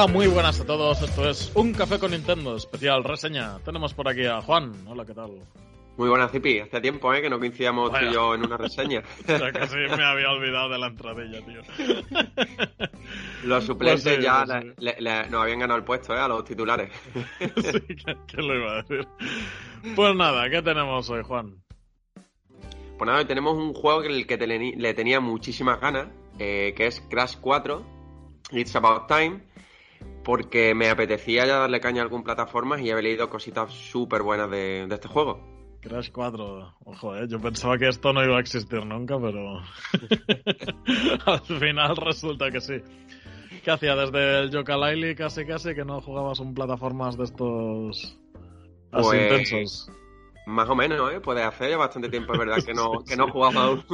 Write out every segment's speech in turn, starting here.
Hola, muy buenas a todos. Esto es Un Café con Nintendo, especial reseña. Tenemos por aquí a Juan. Hola, ¿qué tal? Muy buenas, Zipi. Hace tiempo ¿eh? que no coincidíamos tú y yo en una reseña. ya casi me había olvidado de la entradilla, tío. los suplentes pues ya nos habían ganado el puesto ¿eh? a los titulares. sí, ¿qué, lo iba a decir? Pues nada, ¿qué tenemos hoy, Juan? Pues nada, hoy tenemos un juego el que le tenía muchísimas ganas, eh, que es Crash 4, It's About Time porque me apetecía ya darle caña a algún plataformas y he leído cositas súper buenas de, este juego. Crash 4, ojo, ¿eh? yo pensaba que esto no iba a existir nunca, pero al final resulta que sí. ¿Qué hacía? Desde el yooka casi casi que no jugabas un plataformas de estos así pues, intensos. Más o menos, ¿eh? Puede hacer bastante tiempo, es verdad, que no, que no jugaba un,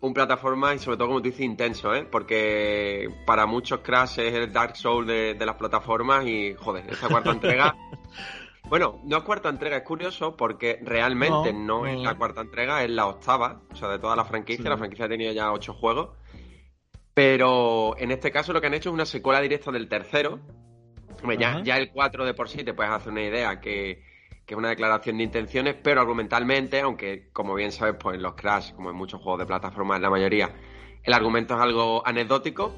un plataforma y sobre todo, como tú dices, intenso, ¿eh? Porque para muchos Crash es el Dark Souls de, las plataformas y, joder, esta cuarta entrega... Bueno, no es cuarta entrega, es curioso porque realmente no, es la cuarta entrega, es la octava, o sea, de toda la franquicia. La franquicia ha tenido ya ocho juegos. Pero en este caso lo que han hecho es una secuela directa del tercero. ya, ya el 4 de por sí te puedes hacer una idea que, que es una declaración de intenciones, pero argumentalmente, aunque como bien sabes, pues en los Crash, como en muchos juegos de plataforma, en la mayoría, el argumento es algo anecdótico,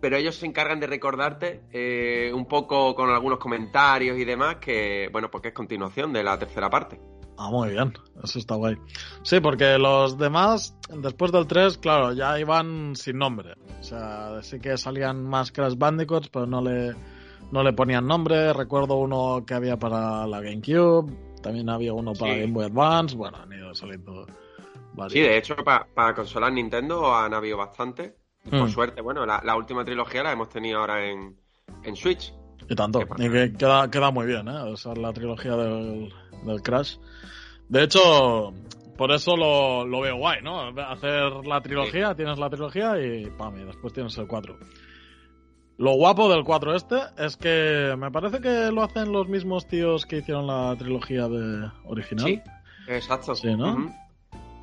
pero ellos se encargan de recordarte eh, un poco con algunos comentarios y demás que, bueno, porque es continuación de la tercera parte. Ah, muy bien, eso está guay. Sí, porque los demás, después del 3, claro, ya iban sin nombre. O sea, sí que salían más Crash Bandicoots, pero no le no le ponían nombre. Recuerdo uno que había para la GameCube, también había uno para Game Boy Advance. Bueno, han ido saliendo varios. Sí, de hecho, para, para consolas Nintendo han habido bastante. Por mm. suerte, bueno, la, última trilogía la hemos tenido ahora en, en Switch. Y tanto, y que queda, queda muy bien, ¿eh? O sea, la trilogía del, del Crash. De hecho, por eso lo, lo, veo guay, ¿no? Hacer la trilogía, tienes la trilogía y pam, y después tienes el 4. Lo guapo del 4 este es que me parece que lo hacen los mismos tíos que hicieron la trilogía de original. Sí, exacto. Sí, ¿no?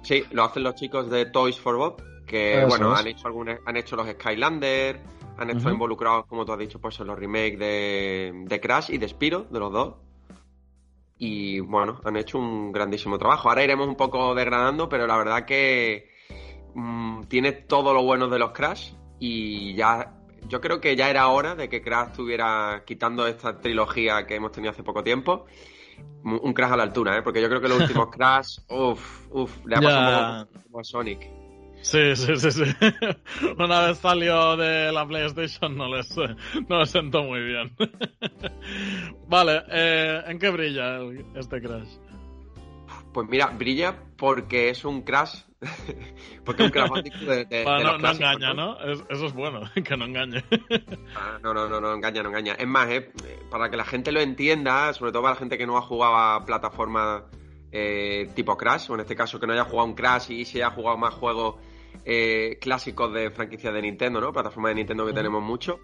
Sí, lo hacen los chicos de Toys for Bob, que bueno, han hecho algunos, han hecho los Skylander, han estado involucrados, como tú has dicho, pues en los remakes de, Crash y de Spiro, de los dos. Y bueno, han hecho un grandísimo trabajo. Ahora iremos un poco degradando, pero la verdad que mm, tiene todo lo bueno de los Crash y ya yo creo que ya era hora de que Crash estuviera quitando esta trilogía que hemos tenido hace poco tiempo. Un Crash a la altura, ¿eh? Porque yo creo que los últimos Crash, uff, uff, le ha pasado como a Sonic. Sí, sí, sí, sí. Una vez salió de la PlayStation no les, no les sentó muy bien. vale, eh, ¿en qué brilla este Crash? Pues mira, brilla porque es un Crash Porque un Crash de, de, no, no, engaña, ¿no? eso es bueno, que no engañe. Ah, no, no, no, no engaña, no engaña. Es más, eh, para que la gente lo entienda, sobre todo para la gente que no ha jugado a plataformas eh, tipo Crash, o en este caso que no haya jugado un Crash y se haya jugado más juegos eh, clásicos de franquicias de Nintendo, ¿no? Plataformas de Nintendo que tenemos mucho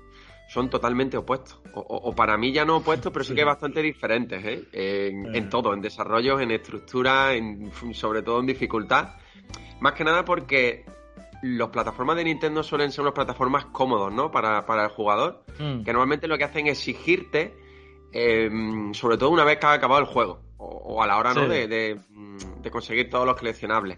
son totalmente opuestos. O, para mí ya no opuestos, pero sí, que bastante diferentes, ¿eh? En, en, todo, en desarrollos, en estructura, en, sobre todo en dificultad. Más que nada porque las plataformas de Nintendo suelen ser unas plataformas cómodos, ¿no? Para, el jugador. Hmm. Que normalmente lo que hacen es exigirte, em, sobre todo una vez que ha acabado el juego. O, a la hora, ¿no? De, conseguir todos los coleccionables.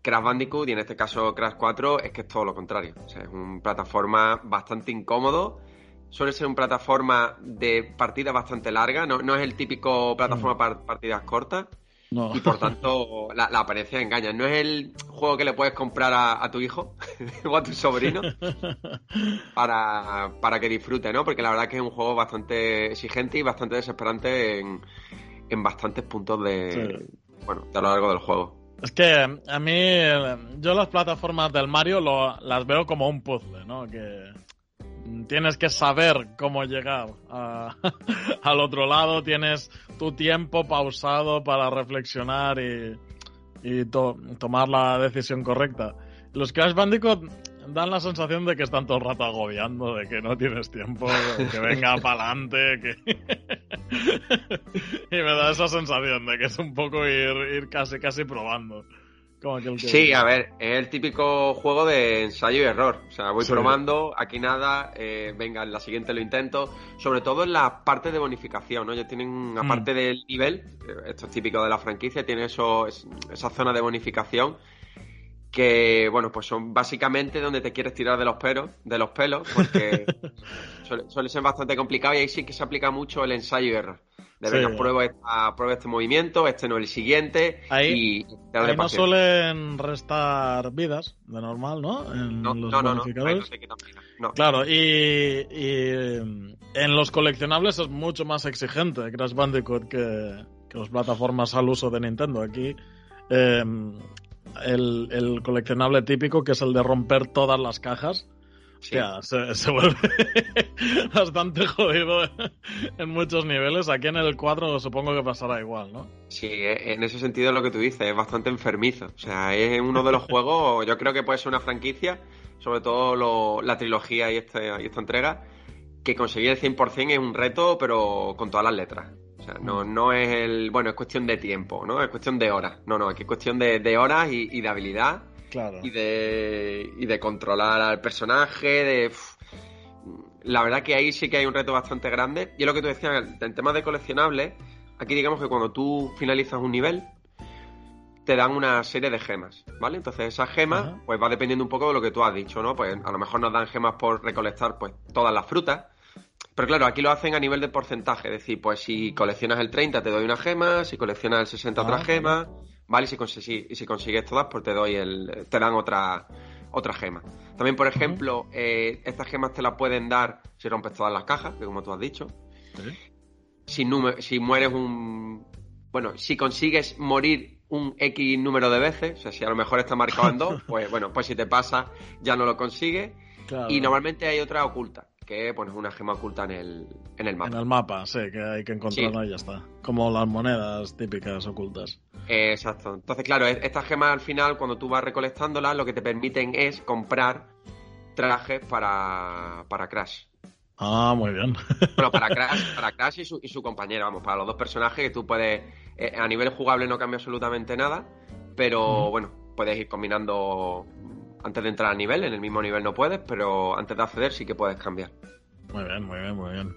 Crash Bandicoot y en este caso Crash 4 es que es todo lo contrario. O sea, es una plataforma bastante incómodo. Suele ser una plataforma de partida bastante larga. No, no es el típico plataforma hmm. para partidas cortas. Y por tanto, la, apariencia engaña. No es el juego que le puedes comprar a, tu hijo o a tu sobrino para, que disfrute, ¿no? Porque la verdad que es un juego bastante exigente y bastante desesperante en, en bastantes puntos de, bueno, a lo largo del juego. Es que a mí, yo las plataformas del Mario lo, las veo como un puzzle, ¿no? Que tienes que saber cómo llegar al otro lado, tienes tu tiempo pausado para reflexionar y, tomar la decisión correcta. Los Crash Bandicoot dan la sensación de que están todo el rato agobiando, de que no tienes tiempo, que venga para adelante, que... y me da esa sensación de que es un poco ir, ir casi, casi probando. Sí, a ver, es el típico juego de ensayo y error. O sea, voy probando, aquí nada, eh, venga, en la siguiente lo intento. Sobre todo en la parte de bonificación, ¿no? Ellos tienen, aparte mm. del nivel, eh, esto es típico de la franquicia, tiene eso, esa zona de bonificación que, bueno, pues son básicamente donde te quieres tirar de los pelos, de los pelos, porque suele ser bastante complicado y ahí sí que se aplica mucho el ensayo y error de venga, prueba, este movimiento, este no el siguiente. Ahí, y no suelen restar vidas de normal, ¿no? En no, los no, no, Claro, y, en los coleccionables es mucho más exigente Crash Bandicoot que, las plataformas al uso de Nintendo. Aquí em, el, el coleccionable típico, que es el de romper todas las cajas, se, vuelve bastante jodido en muchos niveles. Aquí en el 4 supongo que pasará igual, ¿no? Sí, e, en ese sentido lo que tú dices, es bastante enfermizo. O sea, es uno de los juegos, yo creo que puede ser una franquicia, sobre todo la trilogía y, este, y esta entrega, que conseguir el 100% es un reto, pero con todas las letras. O sea, no, no es el. Bueno, es cuestión de tiempo, ¿no? Es cuestión de horas. No, no, es cuestión de, horas y de habilidad y de, y de controlar al personaje, de... La verdad que ahí sí que hay un reto bastante grande. Y es lo que tú decías, en temas de coleccionables, aquí digamos que cuando tú finalizas un nivel, te dan una serie de gemas, ¿vale? Entonces esas gemas, pues va dependiendo un poco de lo que tú has dicho, ¿no? Pues a lo mejor nos dan gemas por recolectar, pues, todas las frutas. Pero claro, aquí lo hacen a nivel de porcentaje, es decir, pues si coleccionas el 30 te doy una gema, si coleccionas el 60 otra ah, gema, ¿vale? Y si, consigues todas, pues te doy el, te dan otra, otra gema. También, por ejemplo, eh, estas gemas te las pueden dar si rompes todas las cajas, que como tú has dicho. Si, si mueres un... Bueno, si consigues morir un X número de veces, o sea, si a lo mejor está marcado en dos, pues bueno, pues si te pasa ya no lo consigues. Y normalmente hay otra oculta que pones una gema oculta en el, en el mapa. En el mapa, sí, que hay que encontrarla y ya está. Como las monedas típicas ocultas. Exacto. Entonces, claro, estas gemas al final, cuando tú vas recolectándolas, lo que te permiten es comprar trajes para, para Crash. Ah, muy bien. Bueno, para Crash, para Crash y su, y su compañero, vamos, para los dos personajes que tú puedes. Eh, a nivel jugable no cambia absolutamente nada, pero bueno, puedes ir combinando antes de entrar al nivel, en el mismo nivel no puedes, pero antes de acceder sí que puedes cambiar. Muy bien, muy bien, muy bien.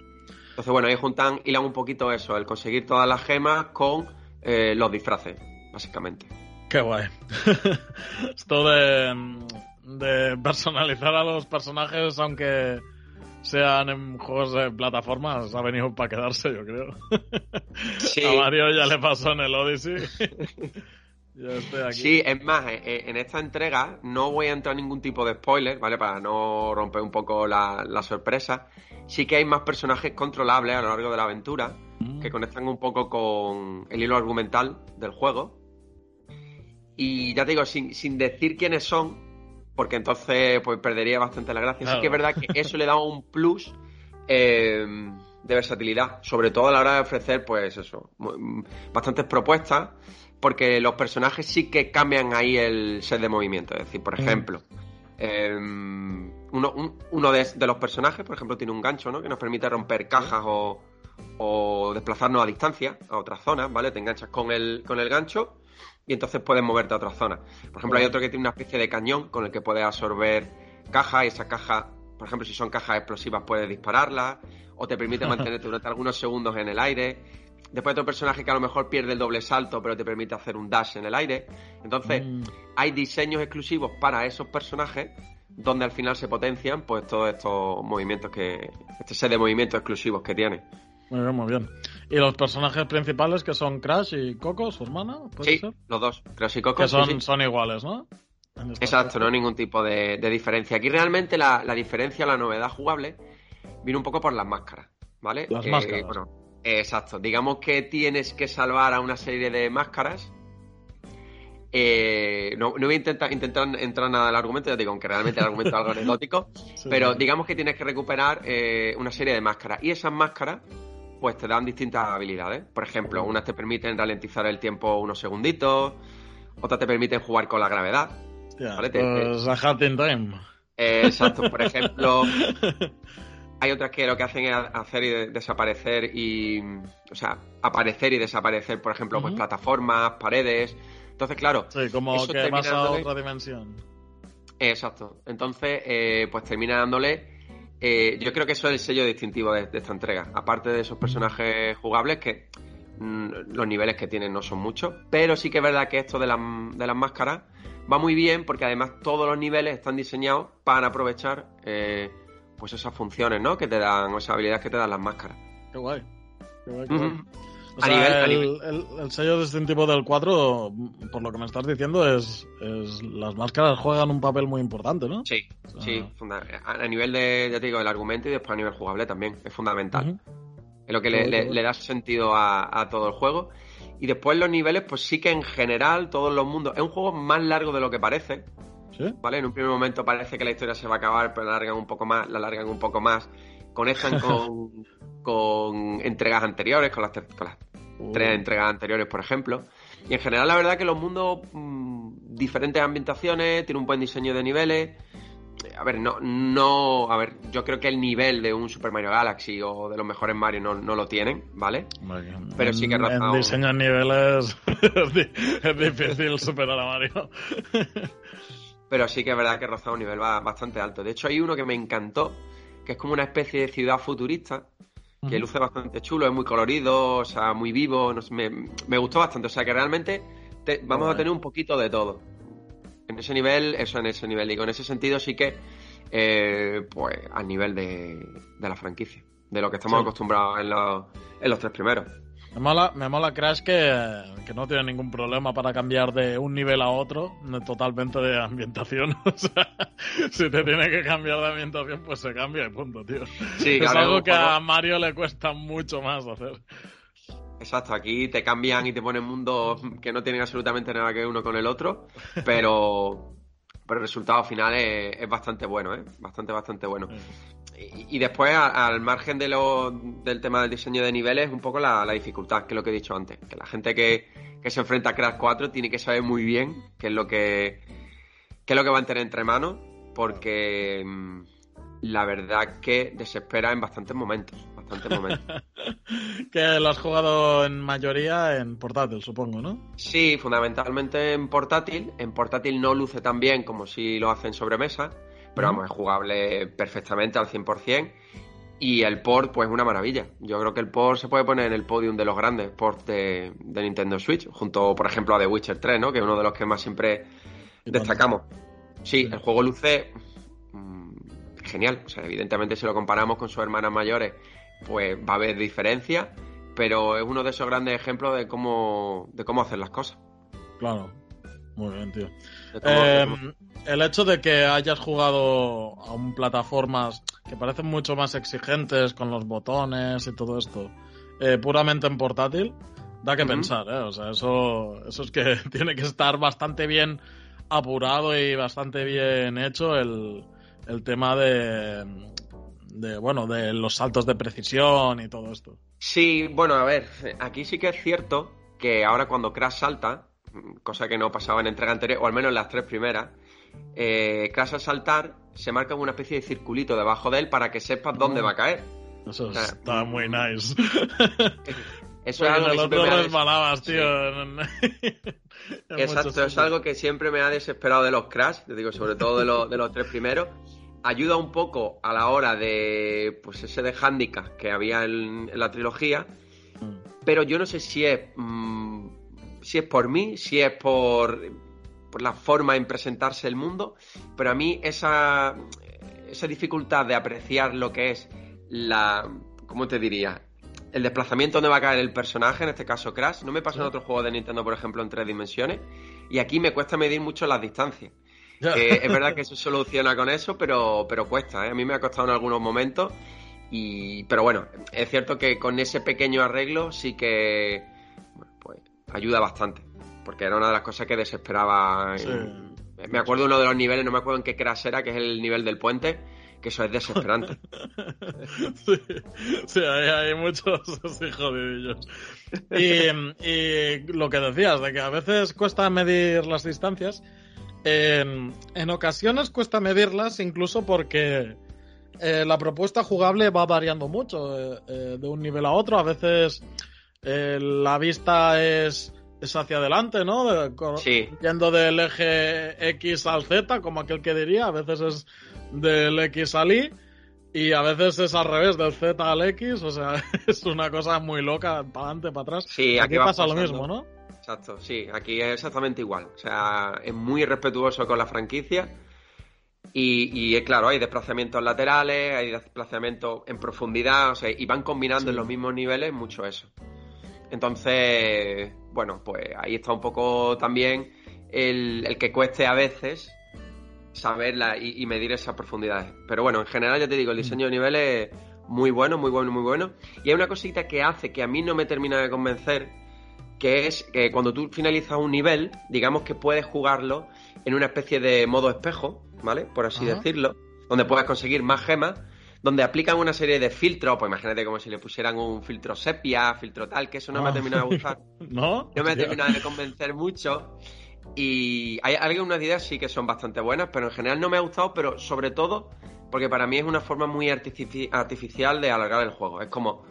Entonces, bueno, ahí juntan, hilan un poquito eso, el conseguir todas las gemas con eh, los disfraces, básicamente. Qué guay. Esto de, de personalizar a los personajes, aunque sean en juegos de plataformas, ha venido para quedarse, yo creo. Sí. A Mario ya le pasó en el Odyssey. Sí, es más, eh, eh, en esta entrega no voy a entrar en ningún tipo de spoiler, ¿vale? Para no romper un poco la, sorpresa. Sí que hay más personajes controlables a lo largo de la aventura que mm. conectan un poco con el hilo argumental del juego. Y ya te digo, sin, decir quiénes son, porque entonces pues perdería bastante la gracia. Sí que es verdad que eso le da un plus eh, de versatilidad, sobre todo a la hora de ofrecer, pues eso, bastantes propuestas porque los personajes sí que cambian ahí el set de movimiento. Es decir, por mm. ejemplo, em, uno, de, los personajes, por ejemplo, tiene un gancho, ¿no? Que nos permite romper cajas o, desplazarnos a distancia, a otras zonas, ¿vale? Te enganchas con el, con el gancho y entonces puedes moverte a otras zonas. Por ejemplo, hay otro que tiene una especie de cañón con el que puedes absorber cajas y esa caja, por ejemplo, si son cajas explosivas, puedes dispararlas o te permite mantenerte durante algunos segundos en el aire. Después otro personaje que a lo mejor pierde el doble salto, pero te permite hacer un dash en el aire. Entonces, mm. hay diseños exclusivos para esos personajes donde al final se potencian pues todos estos movimientos que. este set de movimientos exclusivos que tiene. Muy bien, muy bien. ¿Y los personajes principales que son Crash y Coco, su hermana? sí, los dos, Crash y Coco. Que son, son iguales, ¿no? Exacto, no hay ningún tipo de, diferencia. Aquí realmente la, diferencia, la novedad jugable, viene un poco por las máscaras, ¿vale? Las máscaras. Exacto. Digamos que tienes que salvar a una serie de máscaras. Eh, no, voy a intentar, intentar entrar nada al argumento, ya digo, aunque realmente el argumento es algo anecdótico. pero digamos que tienes que recuperar eh, una serie de máscaras. Y esas máscaras, pues te dan distintas habilidades. Por ejemplo, unas te permiten ralentizar el tiempo unos segunditos, otras te permiten jugar con la gravedad. ¿vale? Pues Time. Eh, exacto. Por ejemplo, Hay otras que lo que hacen es hacer y desaparecer y. O sea, aparecer y desaparecer, por ejemplo, pues plataformas, paredes. Entonces, claro. Sí, como eso que vas a dándole- otra dimensión. Exacto. Entonces, eh, pues termina dándole. Eh, yo creo que eso es el sello distintivo de, de esta entrega. Aparte de esos personajes jugables, que mm, los niveles que tienen no son muchos. Pero sí que es verdad que esto de, las- de las máscaras va muy bien porque además todos los niveles están diseñados para aprovechar eh, pues esas funciones, ¿no? Que te dan, o esas habilidades que te dan las máscaras. Qué guay. Qué guay, qué guay. Ujú. O A sea, nivel- a el, nivel- el- el sello distintivo del 4, por lo que me estás diciendo, es, es las máscaras juegan un papel muy importante, ¿no? Sí, sí. A, nivel de, ya te digo, del argumento y después a nivel jugable también. Es fundamental. Es lo que le, da sentido a, a todo el juego. Y después los niveles, pues sí que en general, todos los mundos. Es un juego más largo de lo que parece, ¿Sí? ¿vale? En un primer momento parece que la historia se va a acabar, pero la alargan un poco más, la alargan un poco más. Conectan con, con entregas anteriores, con las, con las Uh, tres entregas anteriores, por ejemplo. Y en general, la verdad que los mundos, mm, diferentes ambientaciones, tiene un buen diseño de niveles. A ver, no, no, a ver, yo creo que el nivel de un Super Mario Galaxy o de los mejores Mario no, no lo tienen, ¿vale? Hombre, Pero sí que en, en rozado. diseño de niveles es di- es difícil superar a Mario. Pero sí que es verdad que roza un nivel ba- bastante alto. De hecho, hay uno que me encantó, que es como una especie de ciudad futurista, que luce bastante chulo, es muy colorido, o sea, muy vivo, no sé, me, me gustó bastante. O sea, que realmente te- vamos a tener un poquito de todo. En ese nivel, eso en ese nivel, digo, en ese sentido sí que, eh, pues, al nivel de, de la franquicia, de lo que estamos Sí. acostumbrados en los, en los tres primeros. Me mola, me mola Crash que, que no tiene ningún problema para cambiar de un nivel a otro, totalmente de ambientación. O sea, si te tiene que cambiar de ambientación, pues se cambia y punto, tío. Sí, es algo que a Mario le cuesta mucho más hacer. Exacto, aquí te cambian y te ponen mundos que no tienen absolutamente nada que ver uno con el otro, pero, pero el resultado final es, es bastante bueno, ¿eh? Bastante, bastante bueno. Y, y después, a- al margen de lo, del tema del diseño de niveles, un poco la, la dificultad, que es lo que he dicho antes. Que la gente que, que se enfrenta a Crash 4 tiene que saber muy bien qué es lo que, qué es lo que va a tener entre manos, porque mm, la verdad que desespera en bastantes momentos. Bastantes momentos. que lo has jugado en mayoría en portátil, supongo, ¿no? Sí, fundamentalmente en portátil. En portátil no luce tan bien como si lo hacen sobre mesa, pero vamos, es jugable perfectamente al 100%. Y el port, pues una maravilla. Yo creo que el port se puede poner en el podium de los grandes ports de, de Nintendo Switch, junto, por ejemplo, a The Witcher 3, ¿no? Que es uno de los que más siempre destacamos. Sí, el juego luce mm, genial. O sea, evidentemente si lo comparamos con sus hermanas mayores, pues va a haber diferencia, pero es uno de esos grandes ejemplos de cómo, de cómo hacer las cosas. Claro. Muy bien, tío. Eh, cómo- el hecho de que hayas jugado a un plataformas que parecen mucho más exigentes con los botones y todo esto, eh, puramente en portátil, da que pensar, ¿eh? O sea, eso, eso es que tiene que estar bastante bien apurado y bastante bien hecho el, el tema de, de, bueno, de los saltos de precisión y todo esto. Sí, bueno, a ver, aquí sí que es cierto que ahora cuando Crash salta, cosa que no pasaba en entrega anterior, o al menos en las tres primeras, eh, Crash al saltar se marca una especie de circulito debajo de él para que sepas dónde va a caer. Eso O sea, está muy nice. Eso es algo que siempre me ha des- tío. Sí. Exacto, es algo que siempre me ha desesperado de los Crash, te digo, sobre todo de, los- de los tres primeros. Ayuda un poco a la hora de, pues ese de handicap que había en, en la trilogía, Mm. pero yo no sé si es, mm, si es por mí, si es por, por la forma en presentarse el mundo, pero a mí esa, esa dificultad de apreciar lo que es la, ¿cómo te diría? El desplazamiento donde va a caer el personaje, en este caso Crash, no me pasa en Sí. otros juegos de Nintendo, por ejemplo, en tres dimensiones, y aquí me cuesta medir mucho las distancias. Es verdad que se soluciona con eso, pero, pero cuesta, ¿eh? A mí me ha costado en algunos momentos. Y, pero bueno, es cierto que con ese pequeño arreglo sí que ayuda bastante. Porque era una de las cosas que desesperaba. Sí. en- Me acuerdo uno de los niveles, no me acuerdo en qué crash era, que es el nivel del puente, que eso es desesperante. Sí, sí, hay, hay muchos así jodidillos. Y, y lo que decías, de que a veces cuesta medir las distancias, en, en ocasiones cuesta medirlas incluso porque eh, la propuesta jugable va variando mucho eh, eh, de un nivel a otro. A veces eh, la vista es es hacia adelante, ¿no? sí. Yendo del eje X al Z, como aquel que diría, a veces es del X al Y y a veces es al revés, del Z al X, o sea, es una cosa muy loca, para adelante, para atrás. Sí, aquí, pasa lo mismo, ¿no? Exacto, sí, aquí es exactamente igual. O sea, es muy respetuoso con la franquicia. Y, y claro, hay desplazamientos laterales, hay desplazamientos en profundidad, o sea, y van combinando en los mismos niveles mucho eso. Entonces, bueno, pues ahí está un poco también el, el que cueste a veces saberla y, medir esas profundidades. Pero bueno, en general ya te digo, el diseño de niveles es muy bueno, muy bueno, muy bueno. Y hay una cosita que hace que a mí no me termina de convencer, que es que cuando tú finalizas un nivel, digamos que puedes jugarlo en una especie de modo espejo, ¿vale? Por así decirlo, donde puedes conseguir más gemas, donde aplican una serie de filtros, pues imagínate como si le pusieran un filtro sepia, filtro tal, que eso no me ha ah. terminado de gustar. ¿No? No me ha terminado de convencer mucho. Y hay algunas ideas sí que son bastante buenas, pero en general no me ha gustado, pero sobre todo porque para mí es una forma muy artificial de alargar el juego. Es como,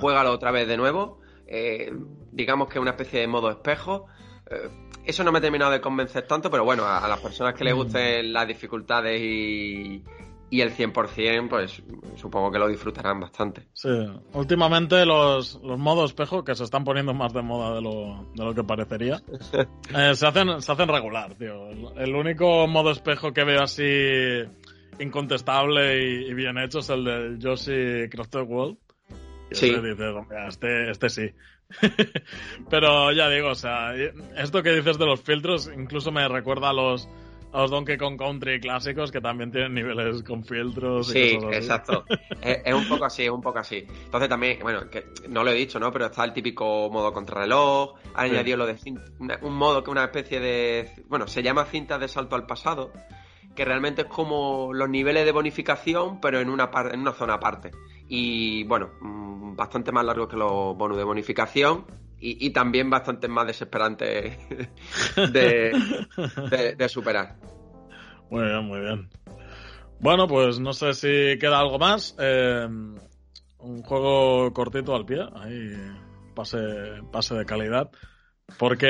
juégalo otra vez de nuevo, eh, digamos que es una especie de modo espejo. Eh, eso no me ha terminado de convencer tanto, pero bueno, a, las personas que les mm. gusten las dificultades y, y el 100%, pues supongo que lo disfrutarán bastante. Sí, últimamente los, los modos espejo, que se están poniendo más de moda de lo, de lo que parecería, eh, se, hacen, se hacen regular, tío. El único modo espejo que veo así incontestable y, bien hecho es el del Yoshi Crafted World. Sí. este, este sí. Pero ya digo, o sea, esto que dices de los filtros incluso me recuerda a los, a los Donkey Kong Country clásicos que también tienen niveles con filtros. Sí, exacto. es, un poco así, es un poco así. Entonces también, bueno, que no lo he dicho, ¿no? Pero está el típico modo contrarreloj, ha añadido lo de un modo que una especie de, bueno, se llama cinta de salto al pasado, que realmente es como los niveles de bonificación, pero en una, en una zona aparte. Y bueno, mm, bastante más largo que los bonus de bonificación y, también bastante más desesperantes de, superar. Muy bien, muy bien. Bueno, pues no sé si queda algo más. Eh, un juego cortito al pie, ahí pase, pase de calidad. Porque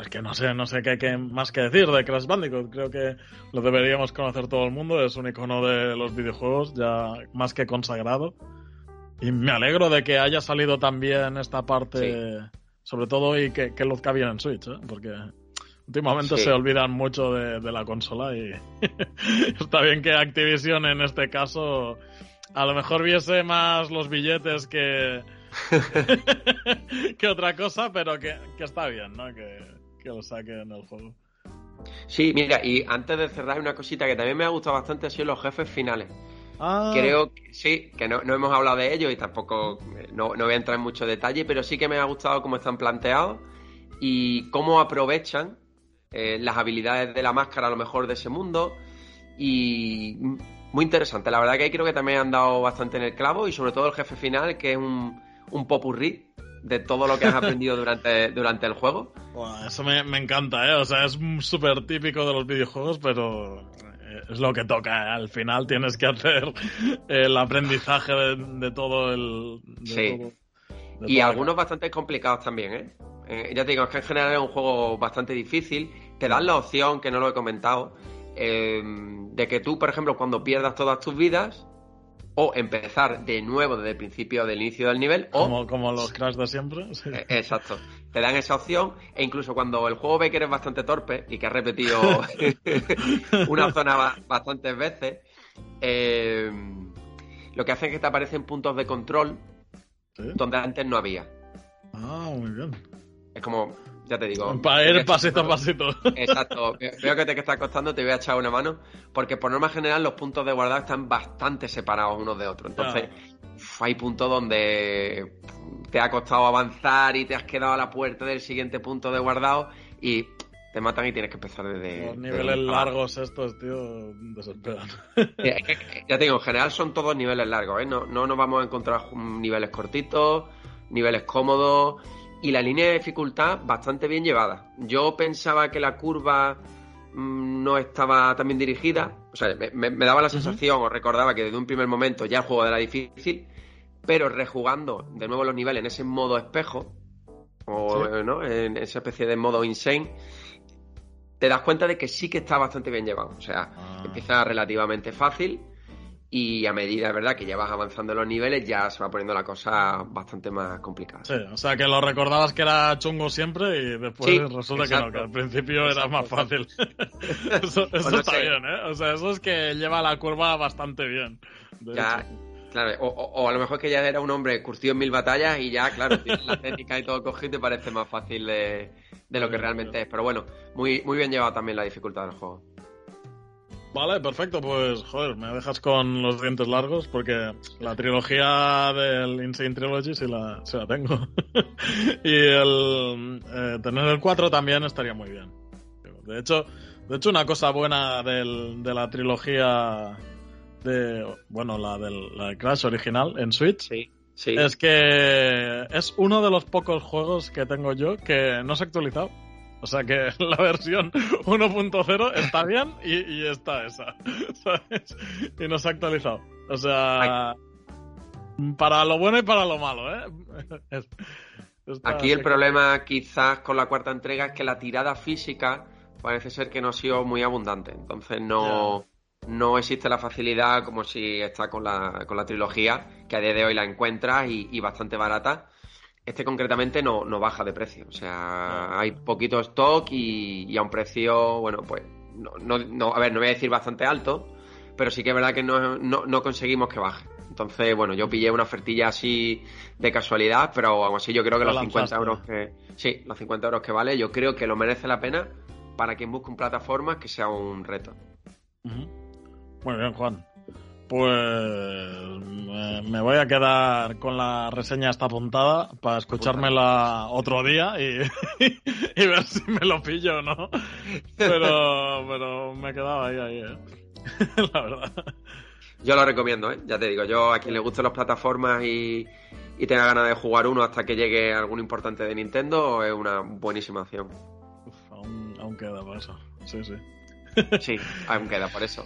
es que no sé, no sé qué, qué, más que decir de Crash Bandicoot. Creo que lo deberíamos conocer todo el mundo. Es un icono de los videojuegos ya más que consagrado. Y me alegro de que haya salido también esta parte, sobre todo, y que, que luzca bien en Switch, ¿eh? porque últimamente se olvidan mucho de, la consola y está bien que Activision en este caso a lo mejor viese más los billetes que, que otra cosa, pero que, está bien, ¿no? Que, que lo saquen el juego. Sí, mira, y antes de cerrar una cosita que también me ha gustado bastante ha sido los jefes finales. Ah. Creo que sí, que no, hemos hablado de ello y tampoco eh, no, voy a entrar en mucho detalle, pero sí que me ha gustado cómo están planteados y cómo aprovechan eh, las habilidades de la máscara a lo mejor de ese mundo. Y muy interesante, la verdad que ahí creo que también han dado bastante en el clavo y sobre todo el jefe final, que es un, un popurrí de todo lo que has aprendido durante, durante el juego. eso me, me, encanta, ¿eh? O sea, es súper típico de los videojuegos, pero es lo que toca. Al final tienes que hacer el aprendizaje de, todo el. sí. y algunos bastante complicados también, ¿eh? ¿eh? Ya te digo, es que en general es un juego bastante difícil. Te dan la opción, que no lo he comentado, eh, de que tú, por ejemplo, cuando pierdas todas tus vidas, o empezar de nuevo desde el principio del inicio del nivel o como, los crash de siempre eh, exacto te dan esa opción e incluso cuando el juego ve que eres bastante torpe y que has repetido una zona bastantes veces eh, lo que hace es que te aparecen puntos de control donde antes no había ah muy bien es como ya te digo. Para ir pasito a pasito. Exacto. Veo que te está costando, te voy a echar una mano. Porque por norma general los puntos de guardado están bastante separados unos de otros. Entonces, hay puntos donde te ha costado avanzar y te has quedado a la puerta del siguiente punto de guardado y te matan y tienes que empezar desde. Los niveles largos estos, tío, desesperan. ya te digo, en general son todos niveles largos, ¿eh? No, no nos vamos a encontrar niveles cortitos, niveles cómodos y la línea de dificultad bastante bien llevada. Yo pensaba que la curva mm, no estaba tan bien dirigida, o sea, me, daba la sensación o recordaba que desde un primer momento ya el juego era difícil, pero rejugando de nuevo los niveles en ese modo espejo, o ¿no? en esa especie de modo insane, te das cuenta de que sí que está bastante bien llevado. O sea, Ah. empieza relativamente fácil y a medida, verdad, que ya vas avanzando en los niveles, ya se va poniendo la cosa bastante más complicada. Sí, o sea que lo recordabas que era chungo siempre y después Sí, resulta que no, que al principio era más fácil. eso está bien, ¿eh? O sea, eso es que lleva la curva bastante bien. Ya, hecho. Claro, o, o- a lo mejor que ya era un hombre curtido en mil batallas y ya, claro, tienes la técnica y todo cogido y te parece más fácil de, de lo que realmente es. Pero bueno, muy, muy bien llevado también la dificultad del juego. Vale, perfecto, pues joder, me dejas con los dientes largos porque la trilogía del Insane Trilogy sí la, sí la tengo. y el eh, tener el 4 también estaría muy bien. De hecho, de hecho una cosa buena del- de la trilogía de, bueno, la del la de Crash original en Switch Sí, sí. es que es uno de los pocos juegos que tengo yo que no se ha actualizado. O sea que la versión 1.0 está bien y, y está esa. ¿Sabes? Y no se ha actualizado. O sea. Para lo bueno y para lo malo, ¿eh? Es- Aquí el problema quizás con la cuarta entrega es que la tirada física parece ser que no ha sido muy abundante. Entonces no, no existe la facilidad como si está con la, con la trilogía, que a día de hoy la encuentras y, y bastante barata. Este concretamente no, no baja de precio. O sea, hay poquito stock y, y a un precio, bueno, pues, no, no, no- a ver, no voy a decir bastante alto, pero sí que es verdad que no, no, no conseguimos que baje. Entonces, bueno, yo pillé una ofertilla así de casualidad, pero aún así yo creo que Lo los 50 lanzaste. euros que. Sí, los 50 euros que vale, yo creo que lo merece la pena para quien busque un plataforma que sea un reto. Muy bien, Juan. Pues me, me voy a quedar con la reseña esta apuntada para escuchármela otro día y, y ver si me lo pillo o no. Pero, pero me he quedado ahí, ahí, ¿eh? La verdad. Yo lo recomiendo, ¿eh? Ya te digo, yo a quien le gusten las plataformas y, y tenga ganas de jugar uno hasta que llegue algún importante de Nintendo, es una buenísima opción. Uf, aún, aún queda para eso. Sí, sí. Sí, aún queda por eso.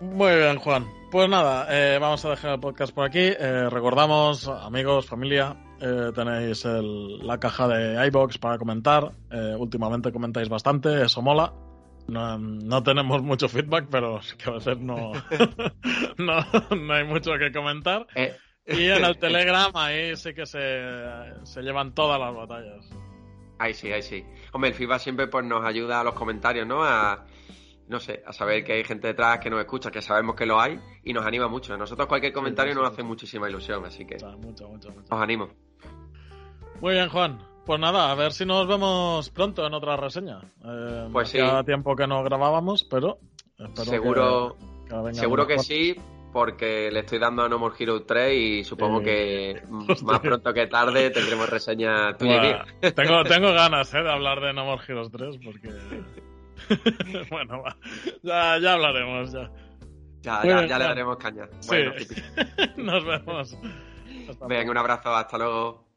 Muy bien, Juan. Pues nada, eh, vamos a dejar el podcast por aquí. Eh, recordamos, amigos, familia, eh, tenéis el- la caja de iBox para comentar. Eh, últimamente comentáis bastante, eso mola. No, no tenemos mucho feedback, pero que a veces no, no, no hay mucho que comentar. Y en el Telegram ahí sí que se, se llevan todas las batallas. Ahí sí, ahí sí. Hombre, el feedback siempre pues nos ayuda a los comentarios, ¿no? A, no sé, a saber que hay gente detrás que nos escucha, que sabemos que lo hay y nos anima mucho. A nosotros cualquier comentario nos hace muchísima ilusión, así que O sea, mucho, mucho, mucho. os animo. Muy bien, Juan. Pues nada, a ver si nos vemos pronto en otra reseña. Eh, Pues sí. tiempo que no grabábamos, pero espero Seguro, que, seguro que sí, porque le estoy dando a No More Hero 3 y supongo que Hostia. más pronto que tarde tendremos reseña tuya tengo, tengo ganas eh, de hablar de No More Heroes 3 porque... bueno, va. Ya, ya hablaremos, ya. Ya, ya, ya le daremos caña. Sí. Bueno, hippie. Nos vemos. Venga, un abrazo, hasta luego.